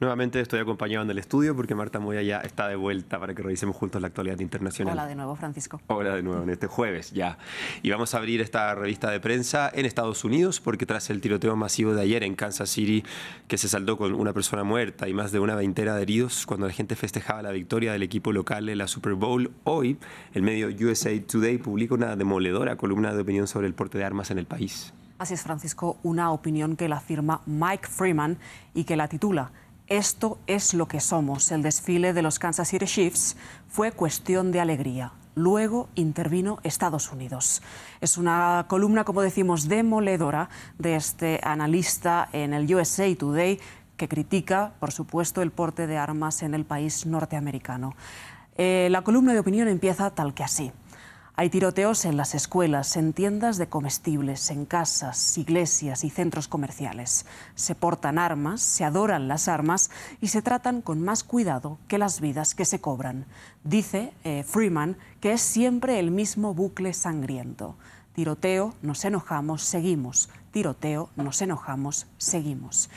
Nuevamente estoy acompañado en el estudio porque Marta Moya ya está de vuelta para que revisemos juntos la actualidad internacional. Hola de nuevo, Francisco. Hola de nuevo, en este jueves ya. Y vamos a abrir esta revista de prensa en Estados Unidos porque tras el tiroteo masivo de ayer en Kansas City, que se saldó con una persona muerta y más de una veintena de heridos, cuando la gente festejaba la victoria del equipo local en la Super Bowl, hoy el medio USA Today publica una demoledora columna de opinión sobre el porte de armas en el país. Así es, Francisco, una opinión que la firma Mike Freeman y que la titula esto es lo que somos. El desfile de los Kansas City Chiefs fue cuestión de alegría. Luego intervino Estados Unidos. Es una columna, como decimos, demoledora de este analista en el USA Today que critica, por supuesto, el porte de armas en el país norteamericano. Eh, la columna de opinión empieza tal que así. Hay tiroteos en las escuelas, en tiendas de comestibles, en casas, iglesias y centros comerciales. Se portan armas, se adoran las armas y se tratan con más cuidado que las vidas que se cobran. Dice eh, Freeman que es siempre el mismo bucle sangriento. Tiroteo, nos enojamos, seguimos. Tiroteo, nos enojamos, seguimos.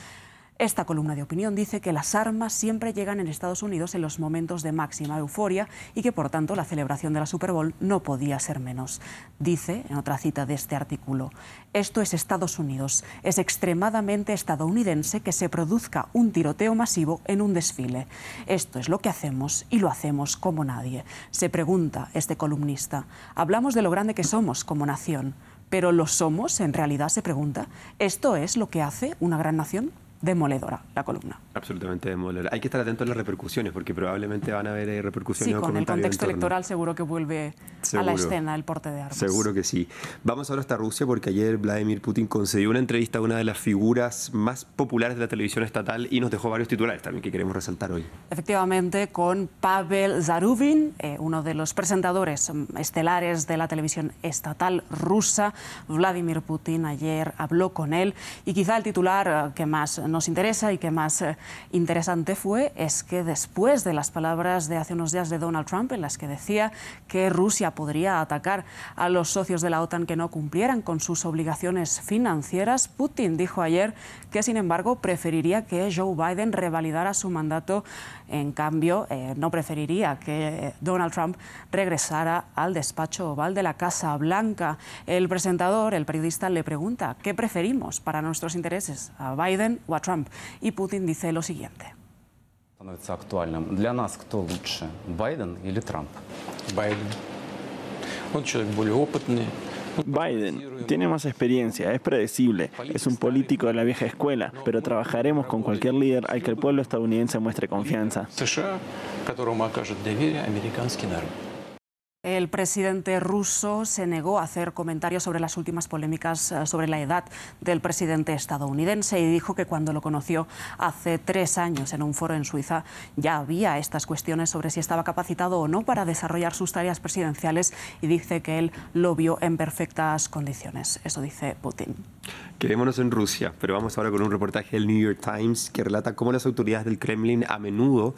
Esta columna de opinión dice que las armas siempre llegan en Estados Unidos en los momentos de máxima euforia y que por tanto la celebración de la Super Bowl no podía ser menos. Dice, en otra cita de este artículo, esto es Estados Unidos. Es extremadamente estadounidense que se produzca un tiroteo masivo en un desfile. Esto es lo que hacemos y lo hacemos como nadie. Se pregunta este columnista. Hablamos de lo grande que somos como nación, pero ¿lo somos en realidad? Se pregunta. ¿Esto es lo que hace una gran nación? Demoledora la columna. Absolutamente demoledora. Hay que estar atento a las repercusiones porque probablemente van a haber eh, repercusiones. Sí, con el contexto electoral seguro que vuelve a la escena el porte de armas. Seguro que sí. Vamos ahora hasta Rusia porque ayer Vladimir Putin concedió una entrevista a una de las figuras más populares de la televisión estatal y nos dejó varios titulares también que queremos resaltar hoy. Efectivamente, con Pavel Zarubin, eh, uno de los presentadores mm, estelares de la televisión estatal rusa. Vladimir Putin ayer habló con él y quizá el titular eh, que más nos interesa y que más eh, interesante fue es que después de las palabras de hace unos días de Donald Trump en las que decía que Rusia podría atacar a los socios de la OTAN que no cumplieran con sus obligaciones financieras, Putin dijo ayer que sin embargo preferiría que Joe Biden revalidara su mandato. En cambio, eh, no preferiría que Donald Trump regresara al despacho oval de la Casa Blanca. El presentador, el periodista, le pregunta, ¿qué preferimos para nuestros intereses? ¿A Biden o a Trump. Y Putin dice lo siguiente. становится актуальным. Для нас кто лучше, Байден или Трамп? Байден. Он человек более опытный. Biden tiene más experiencia, es predecible, es un político de la vieja escuela, pero trabajaremos con cualquier líder al que el pueblo estadounidense muestre confianza. El presidente ruso se negó a hacer comentarios sobre las últimas polémicas eh, sobre la edad del presidente estadounidense y dijo que cuando lo conoció hace tres años en un foro en Suiza ya había estas cuestiones sobre si estaba capacitado o no para desarrollar sus tareas presidenciales y dice que él lo vio en perfectas condiciones. Eso dice Putin. Quedémonos en Rusia, pero vamos ahora con un reportaje del New York Times que relata cómo las autoridades del Kremlin a menudo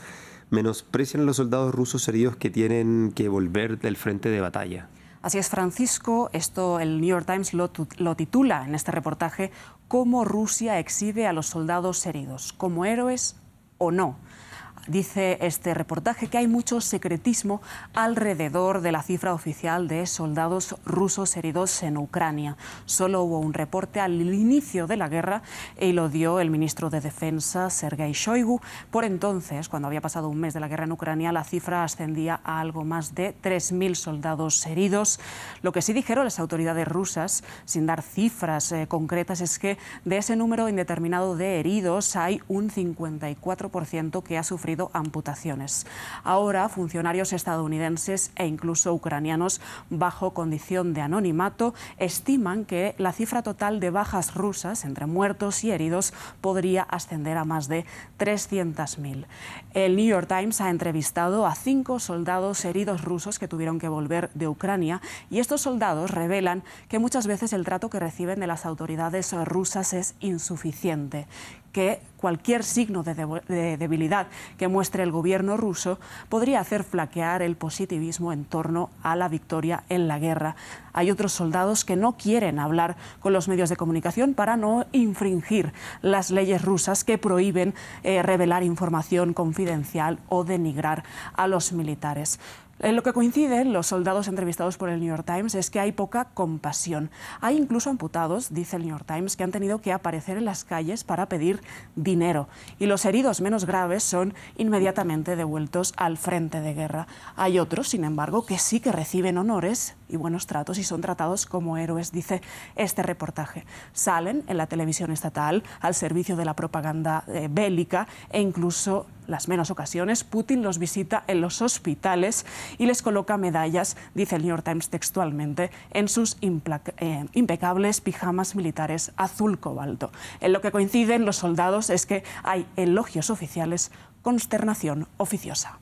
menosprecian a los soldados rusos heridos que tienen que volver del frente de batalla. Así es, Francisco. Esto el New York Times lo, lo, titula en este reportaje cómo Rusia exhibe a los soldados heridos, como héroes o no. Dice este reportaje que hay mucho secretismo alrededor de la cifra oficial de soldados rusos heridos en Ucrania. Solo hubo un reporte al inicio de la guerra y lo dio el ministro de Defensa, Sergei Shoigu. Por entonces, cuando había pasado un mes de la guerra en Ucrania, la cifra ascendía a algo más de 3.000 soldados heridos. Lo que sí dijeron las autoridades rusas, sin dar cifras eh, concretas, es que de ese número indeterminado de heridos hay un 54% que ha sufrido amputaciones. Ahora, funcionarios estadounidenses e incluso ucranianos bajo condición de anonimato estiman que la cifra total de bajas rusas entre muertos y heridos podría ascender a más de 300.000. El New York Times ha entrevistado a cinco soldados heridos rusos que tuvieron que volver de Ucrania y estos soldados revelan que muchas veces el trato que reciben de las autoridades rusas es insuficiente. Que cualquier signo de, debilidad que muestre el gobierno ruso podría hacer flaquear el positivismo en torno a la victoria en la guerra. Hay otros soldados que no quieren hablar con los medios de comunicación para no infringir las leyes rusas que prohíben eh, revelar información confidencial o denigrar a los militares. En lo que coinciden los soldados entrevistados por el New York Times es que hay poca compasión. Hay incluso amputados, dice el New York Times, que han tenido que aparecer en las calles para pedir dinero. Y los heridos menos graves son inmediatamente devueltos al frente de guerra. Hay otros, sin embargo, que sí que reciben honores y buenos tratos y son tratados como héroes, dice este reportaje. Salen en la televisión estatal al servicio de la propaganda eh, bélica e incluso las menos ocasiones, Putin los visita en los hospitales y les coloca medallas, dice el New York Times textualmente, en sus eh, impecables pijamas militares azul cobalto. En lo que coinciden los soldados es que hay elogios oficiales, consternación oficiosa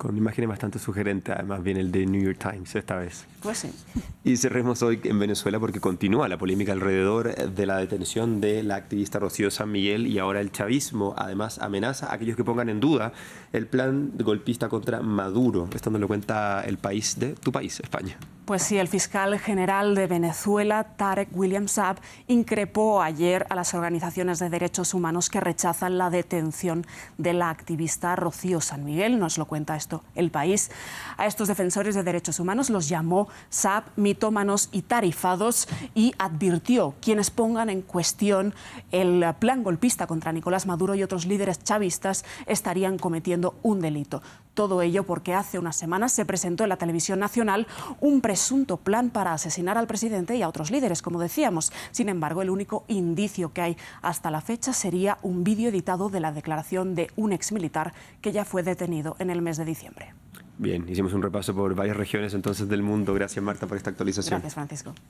con imágenes bastante sugerentes, además viene el de New York Times esta vez. Pues sí. Y cerremos hoy en Venezuela porque continúa la polémica alrededor de la detención de la activista Rocío San Miguel y ahora el chavismo además amenaza a aquellos que pongan en duda el plan golpista contra Maduro. Esto nos lo cuenta el país de tu país, España. Pues sí, el fiscal general de Venezuela, Tarek William Saab, increpó ayer a las organizaciones de derechos humanos que rechazan la detención de la activista Rocío San Miguel. Nos lo cuenta esto el país. A estos defensores de derechos humanos los llamó Saab mitómanos y tarifados y advirtió quienes pongan en cuestión el plan golpista contra Nicolás Maduro y otros líderes chavistas estarían cometiendo un delito. Todo ello porque hace unas semanas se presentó en la televisión nacional un presunto plan para asesinar al presidente y a otros líderes, como decíamos. Sin embargo, el único indicio que hay hasta la fecha sería un vídeo editado de la declaración de un exmilitar que ya fue detenido en el mes de diciembre. Bien, hicimos un repaso por varias regiones entonces del mundo. Gracias Marta por esta actualización. Gracias Francisco.